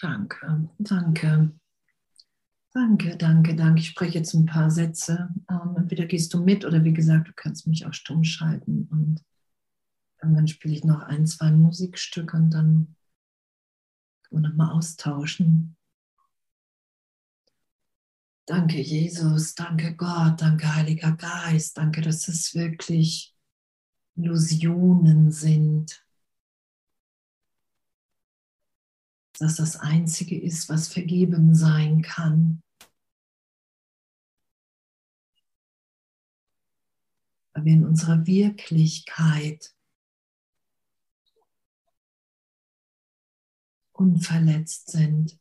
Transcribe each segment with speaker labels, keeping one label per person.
Speaker 1: Danke, danke. Danke, danke, danke. Ich spreche jetzt ein paar Sätze. Ähm, entweder gehst du mit oder wie gesagt, du kannst mich auch stumm schalten. Und dann spiele ich noch ein, zwei Musikstücke und dann können wir nochmal austauschen. Danke, Jesus. Danke, Gott. Danke, Heiliger Geist. Danke, dass es wirklich Illusionen sind. Dass das Einzige ist, was vergeben sein kann. Weil wir in unserer Wirklichkeit unverletzt sind.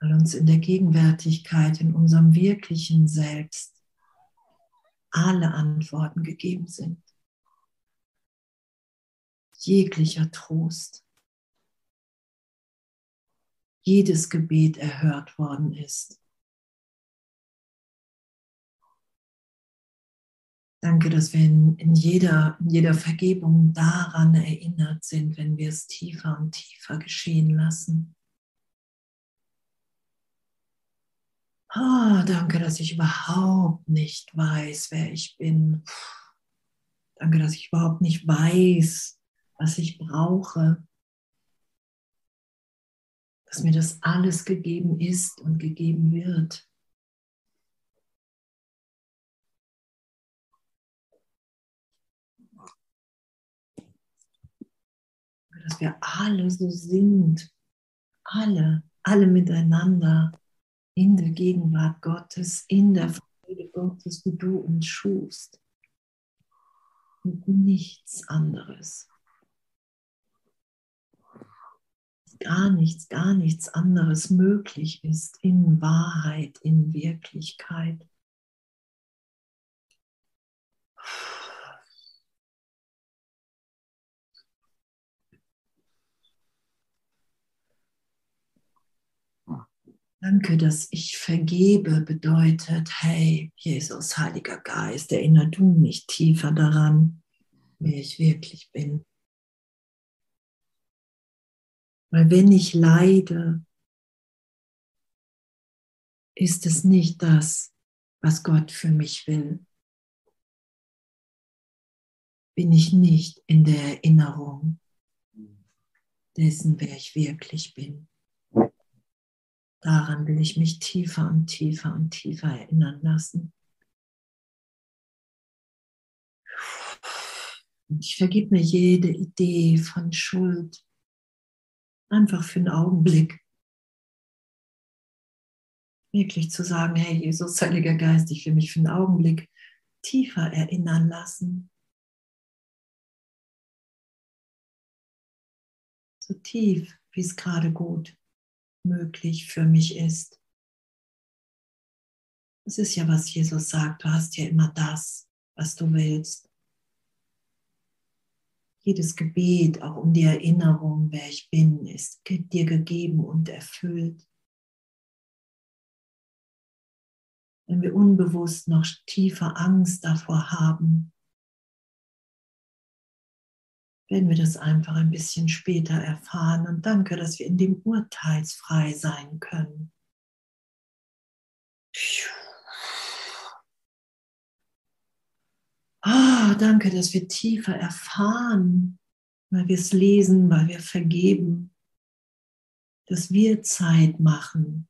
Speaker 1: Weil uns in der Gegenwärtigkeit, in unserem wirklichen Selbst alle Antworten gegeben sind. Jeglicher Trost. Jedes Gebet erhört worden ist. Danke, dass wir in, jeder, in jeder Vergebung daran erinnert sind, wenn wir es tiefer und tiefer geschehen lassen. Oh, danke, dass ich überhaupt nicht weiß, wer ich bin. Danke, dass ich überhaupt nicht weiß, was ich brauche. Dass mir das alles gegeben ist und gegeben wird. Dass wir alle so sind. Alle, alle miteinander in der Gegenwart Gottes, in der Freude Gottes, wie du uns schufst. Und nichts anderes. Gar nichts, gar nichts anderes möglich ist in Wahrheit, in Wirklichkeit. Danke, dass ich vergebe bedeutet, hey, Jesus, Heiliger Geist, erinnere du mich tiefer daran, wer ich wirklich bin. Weil wenn ich leide, ist es nicht das, was Gott für mich will. Bin ich nicht in der Erinnerung dessen, wer ich wirklich bin. Daran will ich mich tiefer und tiefer und tiefer erinnern lassen. Ich vergib mir jede Idee von Schuld. Einfach für einen Augenblick. Wirklich zu sagen, hey Jesus, Heiliger Geist, ich will mich für einen Augenblick tiefer erinnern lassen. So tief, wie es gerade gut möglich für mich ist. Es ist ja, was Jesus sagt, du hast ja immer das, was du willst. Jedes Gebet, auch um die Erinnerung, wer ich bin, ist dir gegeben und erfüllt. Wenn wir unbewusst noch tiefer Angst davor haben, werden wir das einfach ein bisschen später erfahren. Und danke, dass wir in dem urteilsfrei sein können. Ah, danke, dass wir tiefer erfahren, weil wir es lesen, weil wir vergeben, dass wir Zeit machen,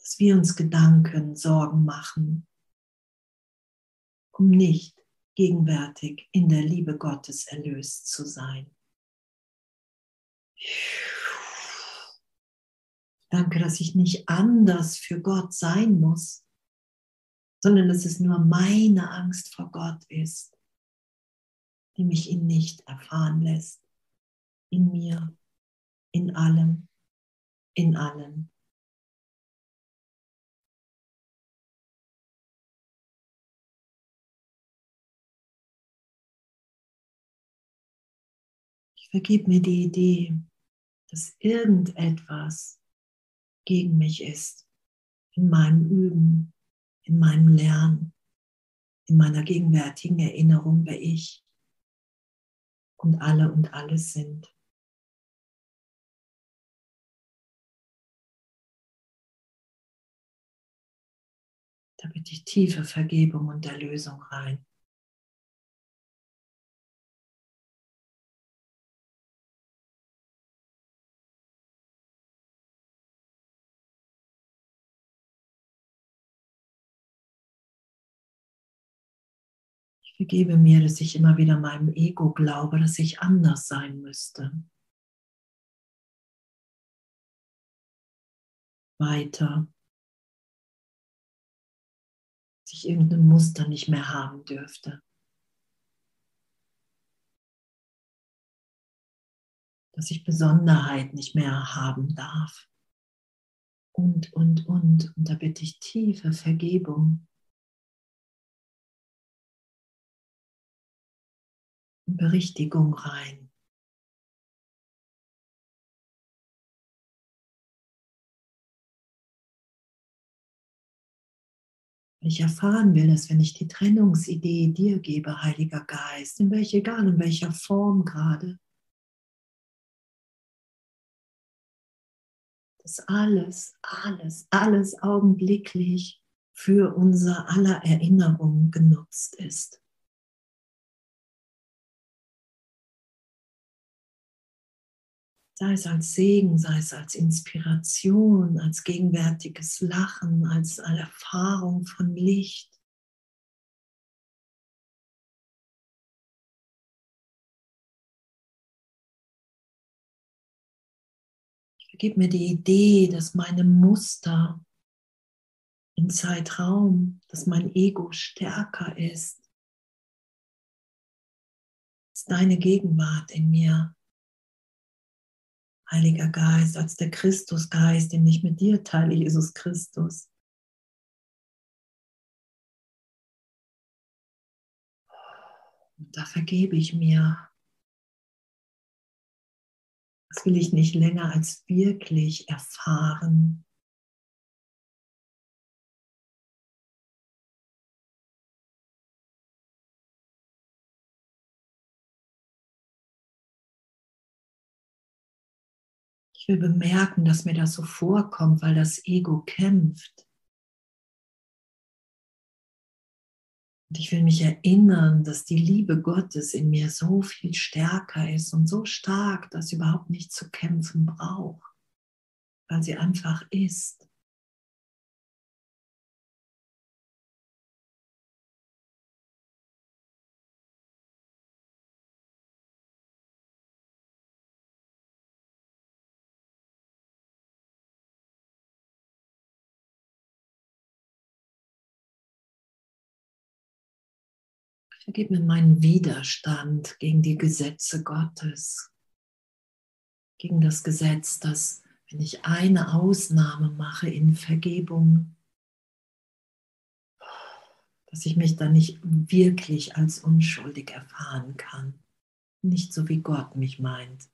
Speaker 1: dass wir uns Gedanken, Sorgen machen, um nicht gegenwärtig in der Liebe Gottes erlöst zu sein. Danke, dass ich nicht anders für Gott sein muss, sondern dass es nur meine Angst vor Gott ist, die mich ihn nicht erfahren lässt. In mir, in allem, in allen. vergib mir die Idee, dass irgendetwas gegen mich ist in meinem Üben, in meinem Lernen, in meiner gegenwärtigen Erinnerung, wer ich und alle und alles sind. Da bitte ich tiefe Vergebung und Erlösung rein. Vergebe mir, dass ich immer wieder meinem Ego glaube, dass ich anders sein müsste. Weiter dass ich irgendein Muster nicht mehr haben dürfte. Dass ich Besonderheit nicht mehr haben darf. Und, und, und. Und da bitte ich tiefe Vergebung. Berichtigung rein. ich erfahren will, dass wenn ich die Trennungsidee dir gebe, Heiliger Geist, in welcher, egal in welcher Form gerade, dass alles, alles, alles augenblicklich für unser aller Erinnerung genutzt ist. Sei es als Segen, sei es als Inspiration, als gegenwärtiges Lachen, als Erfahrung von Licht. Gib mir die Idee, dass meine Muster im Zeitraum, dass mein Ego stärker ist, als deine Gegenwart in mir. Heiliger Geist, als der Christusgeist, den ich mit dir teile, Jesus Christus. Und da vergebe ich mir. Das will ich nicht länger als wirklich erfahren. Ich will bemerken, dass mir das so vorkommt, weil das Ego kämpft. Und ich will mich erinnern, dass die Liebe Gottes in mir so viel stärker ist und so stark, dass sie überhaupt nicht zu kämpfen braucht, weil sie einfach ist. Vergib mir meinen Widerstand gegen die Gesetze Gottes, gegen das Gesetz, dass wenn ich eine Ausnahme mache in Vergebung, dass ich mich dann nicht wirklich als unschuldig erfahren kann, nicht so wie Gott mich meint.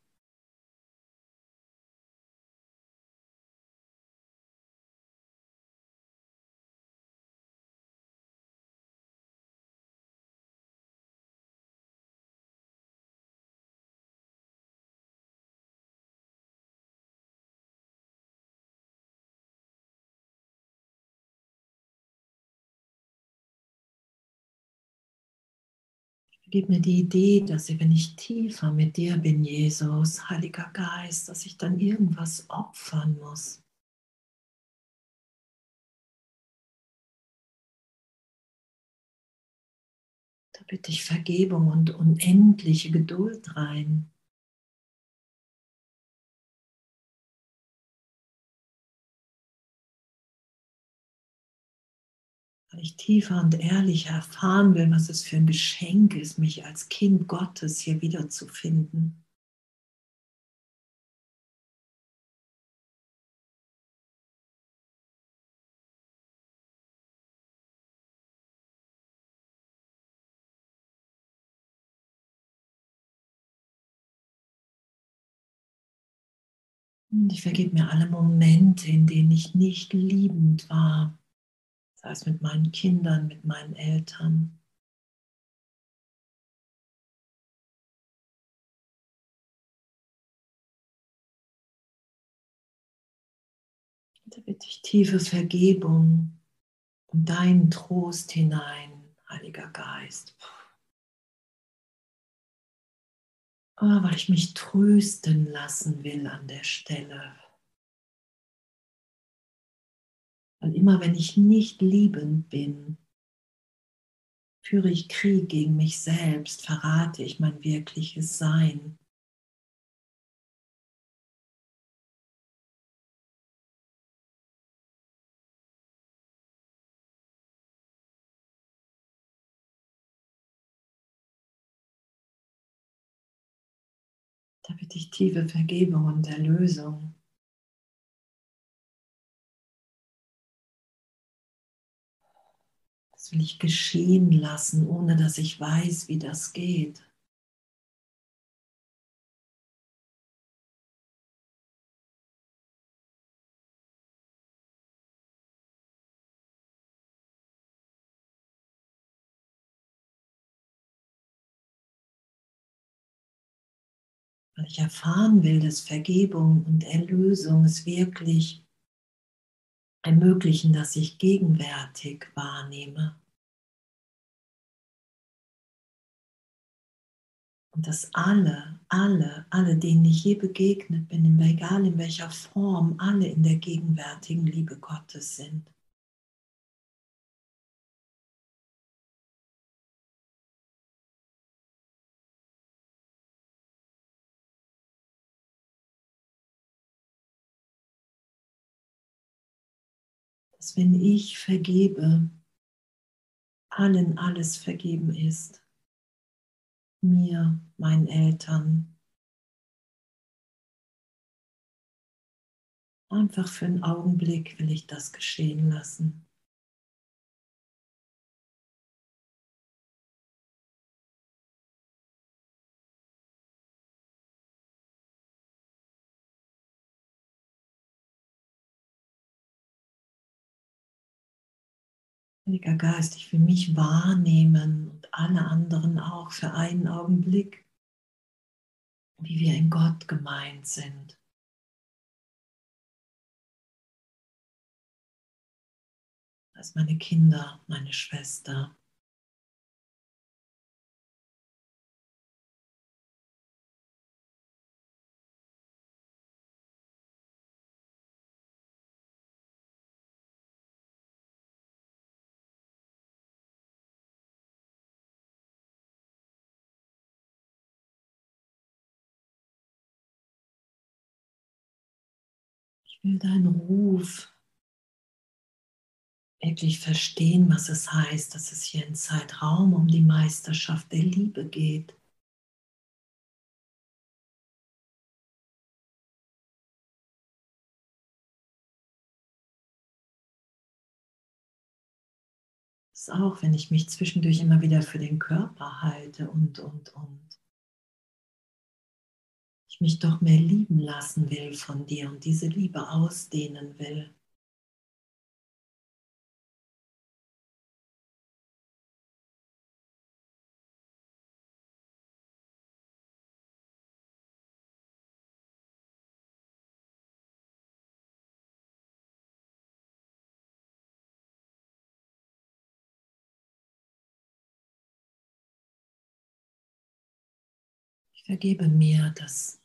Speaker 1: Gib mir die Idee, dass ich, wenn ich tiefer mit dir bin, Jesus, Heiliger Geist, dass ich dann irgendwas opfern muss. Da bitte ich Vergebung und unendliche Geduld rein. Weil ich tiefer und ehrlicher erfahren will, was es für ein Geschenk ist, mich als Kind Gottes hier wiederzufinden. Und ich vergebe mir alle Momente, in denen ich nicht liebend war sei es mit meinen Kindern, mit meinen Eltern. Da bitte ich tiefe Vergebung und deinen Trost hinein, Heiliger Geist. Oh, weil ich mich trösten lassen will an der Stelle, Weil immer wenn ich nicht liebend bin, führe ich Krieg gegen mich selbst, verrate ich mein wirkliches Sein. Da bitte ich tiefe Vergebung und Erlösung. Das will ich geschehen lassen, ohne dass ich weiß, wie das geht. Weil ich erfahren will, dass Vergebung und Erlösung es wirklich ermöglichen, dass ich gegenwärtig wahrnehme. Und dass alle, alle, alle, denen ich je begegnet bin, egal in welcher Form, alle in der gegenwärtigen Liebe Gottes sind. Dass wenn ich vergebe, allen alles vergeben ist mir, meinen Eltern. Einfach für einen Augenblick will ich das geschehen lassen. Heiliger Geist, ich will mich wahrnehmen und alle anderen auch für einen Augenblick, wie wir in Gott gemeint sind. Als meine Kinder, meine Schwester. Will deinen Ruf wirklich verstehen, was es heißt, dass es hier im Zeitraum um die Meisterschaft der Liebe geht. Auch, wenn ich mich zwischendurch immer wieder für den Körper halte und, und, und ich mich doch mehr lieben lassen will von dir und diese Liebe ausdehnen will. Ich vergebe mir, dass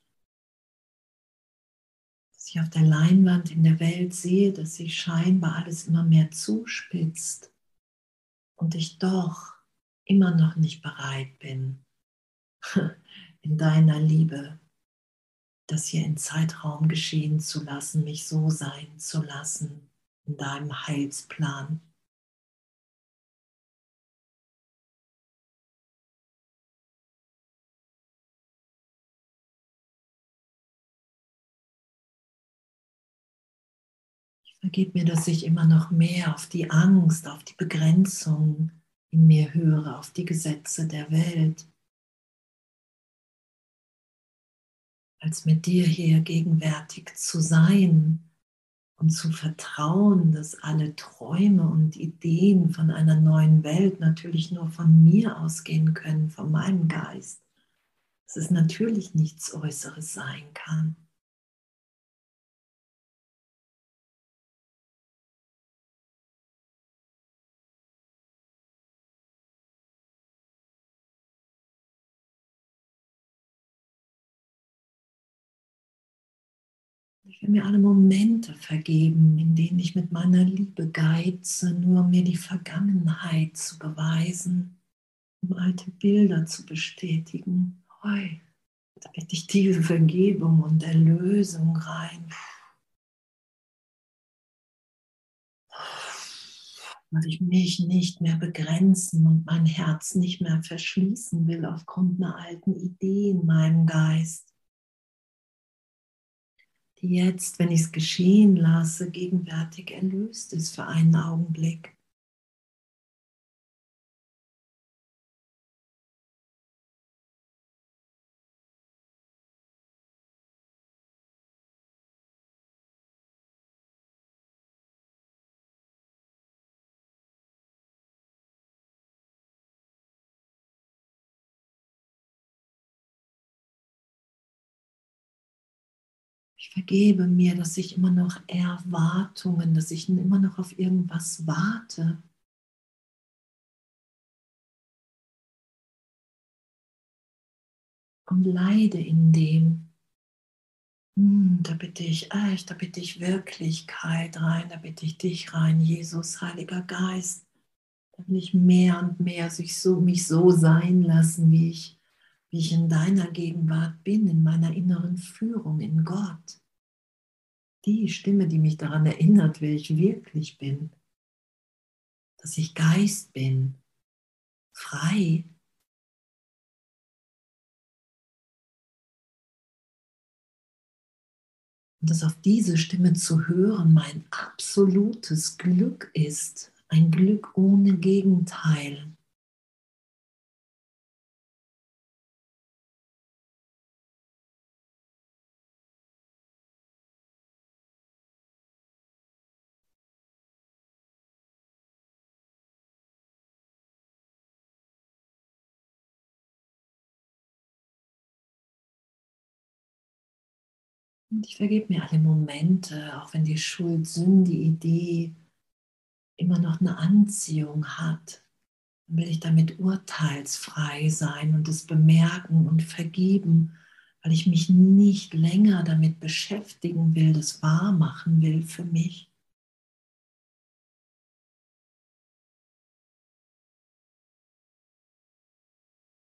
Speaker 1: ich auf der Leinwand in der Welt sehe, dass sich scheinbar alles immer mehr zuspitzt und ich doch immer noch nicht bereit bin, in deiner Liebe das hier in Zeitraum geschehen zu lassen, mich so sein zu lassen in deinem Heilsplan. Vergib mir, dass ich immer noch mehr auf die Angst, auf die Begrenzung in mir höre, auf die Gesetze der Welt, als mit dir hier gegenwärtig zu sein und zu vertrauen, dass alle Träume und Ideen von einer neuen Welt natürlich nur von mir ausgehen können, von meinem Geist, dass es natürlich nichts Äußeres sein kann. Ich will mir alle Momente vergeben, in denen ich mit meiner Liebe geize, nur um mir die Vergangenheit zu beweisen, um alte Bilder zu bestätigen. Heu, da bitte ich tiefe Vergebung und Erlösung rein. weil ich mich nicht mehr begrenzen und mein Herz nicht mehr verschließen will aufgrund einer alten Idee in meinem Geist, die jetzt, wenn ich es geschehen lasse, gegenwärtig erlöst ist für einen Augenblick. Vergebe mir, dass ich immer noch Erwartungen, dass ich immer noch auf irgendwas warte. Und leide in dem. Hm, da bitte ich echt, da bitte ich Wirklichkeit rein, da bitte ich dich rein, Jesus, Heiliger Geist. Da will ich mehr und mehr sich so, mich so sein lassen, wie ich wie ich in deiner Gegenwart bin, in meiner inneren Führung, in Gott. Die Stimme, die mich daran erinnert, wer ich wirklich bin, dass ich Geist bin, frei. Und dass auf diese Stimme zu hören mein absolutes Glück ist, ein Glück ohne Gegenteil. Und ich vergebe mir alle Momente, auch wenn die Schuld, Sünde, Idee immer noch eine Anziehung hat. Dann will ich damit urteilsfrei sein und es bemerken und vergeben, weil ich mich nicht länger damit beschäftigen will, das wahr machen will für mich.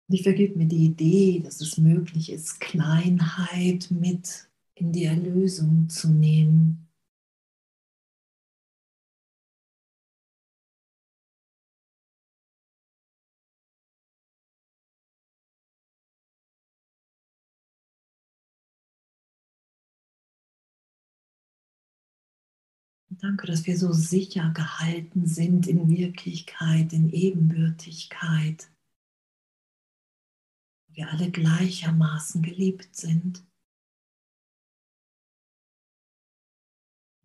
Speaker 1: Und ich vergebe mir die Idee, dass es möglich ist, Kleinheit mit in die Erlösung zu nehmen. danke, dass wir so sicher gehalten sind in Wirklichkeit, in Ebenbürtigkeit. Wir alle gleichermaßen geliebt sind.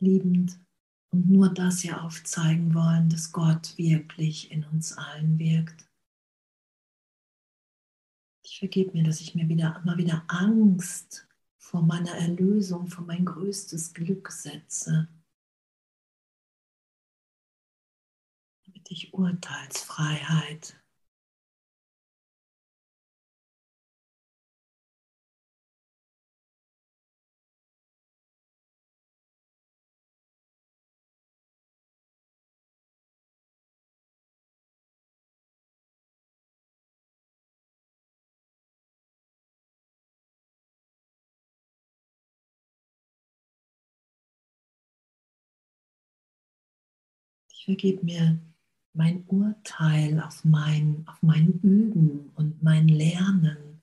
Speaker 1: Liebend und nur das hier aufzeigen wollen, dass Gott wirklich in uns allen wirkt. Ich vergebe mir, dass ich mir wieder immer wieder Angst vor meiner Erlösung, vor mein größtes Glück setze. Damit ich Urteilsfreiheit Ich vergebe mir mein Urteil auf mein, auf mein Üben und mein Lernen,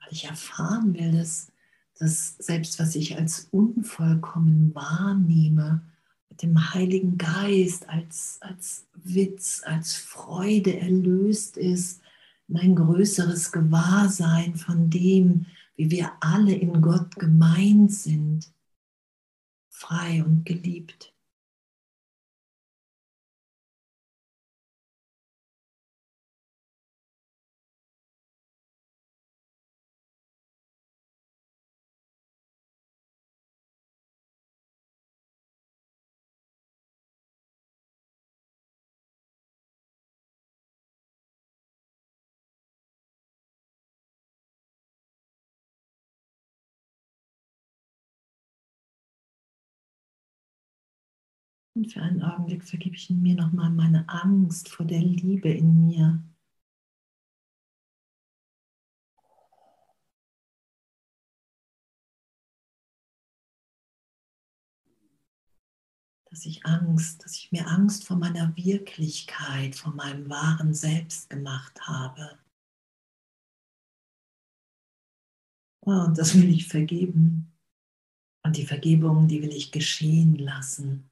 Speaker 1: weil ich erfahren will, dass, dass selbst was ich als unvollkommen wahrnehme, mit dem Heiligen Geist als, als Witz, als Freude erlöst ist, mein größeres Gewahrsein von dem, wie wir alle in Gott gemeint sind, frei und geliebt. Und für einen Augenblick vergebe ich mir nochmal meine Angst vor der Liebe in mir. Dass ich Angst, dass ich mir Angst vor meiner Wirklichkeit, vor meinem wahren Selbst gemacht habe. Und das will ich vergeben. Und die Vergebung, die will ich geschehen lassen.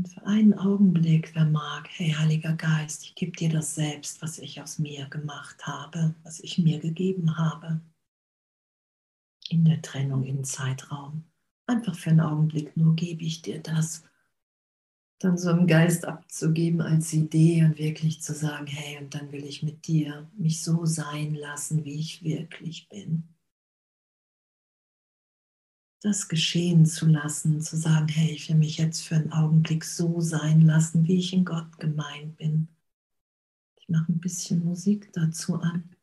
Speaker 1: Und für einen Augenblick, wer mag, hey Heiliger Geist, ich gebe dir das selbst, was ich aus mir gemacht habe, was ich mir gegeben habe. In der Trennung im Zeitraum. Einfach für einen Augenblick nur gebe ich dir das, dann so im Geist abzugeben als Idee und wirklich zu sagen, hey, und dann will ich mit dir mich so sein lassen, wie ich wirklich bin das geschehen zu lassen, zu sagen, hey, ich will mich jetzt für einen Augenblick so sein lassen, wie ich in Gott gemeint bin. Ich mache ein bisschen Musik dazu an.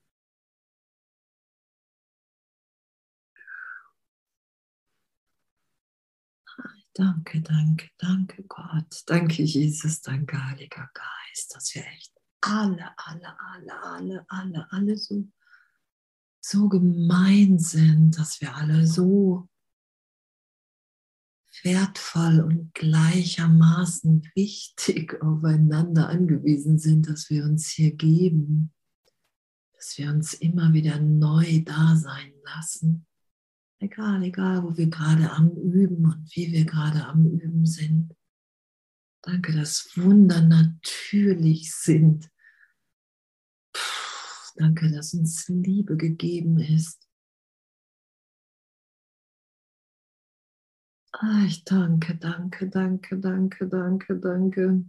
Speaker 1: Danke, danke, danke Gott. Danke Jesus, danke Heiliger Geist, dass wir echt alle, alle, alle, alle, alle, alle so, so gemein sind, dass wir alle so wertvoll und gleichermaßen wichtig aufeinander angewiesen sind, dass wir uns hier geben, dass wir uns immer wieder neu da sein lassen. Egal, egal, wo wir gerade am Üben und wie wir gerade am Üben sind. Danke, dass Wunder natürlich sind. Puh, danke, dass uns Liebe gegeben ist. Ich danke, danke, danke, danke, danke, danke.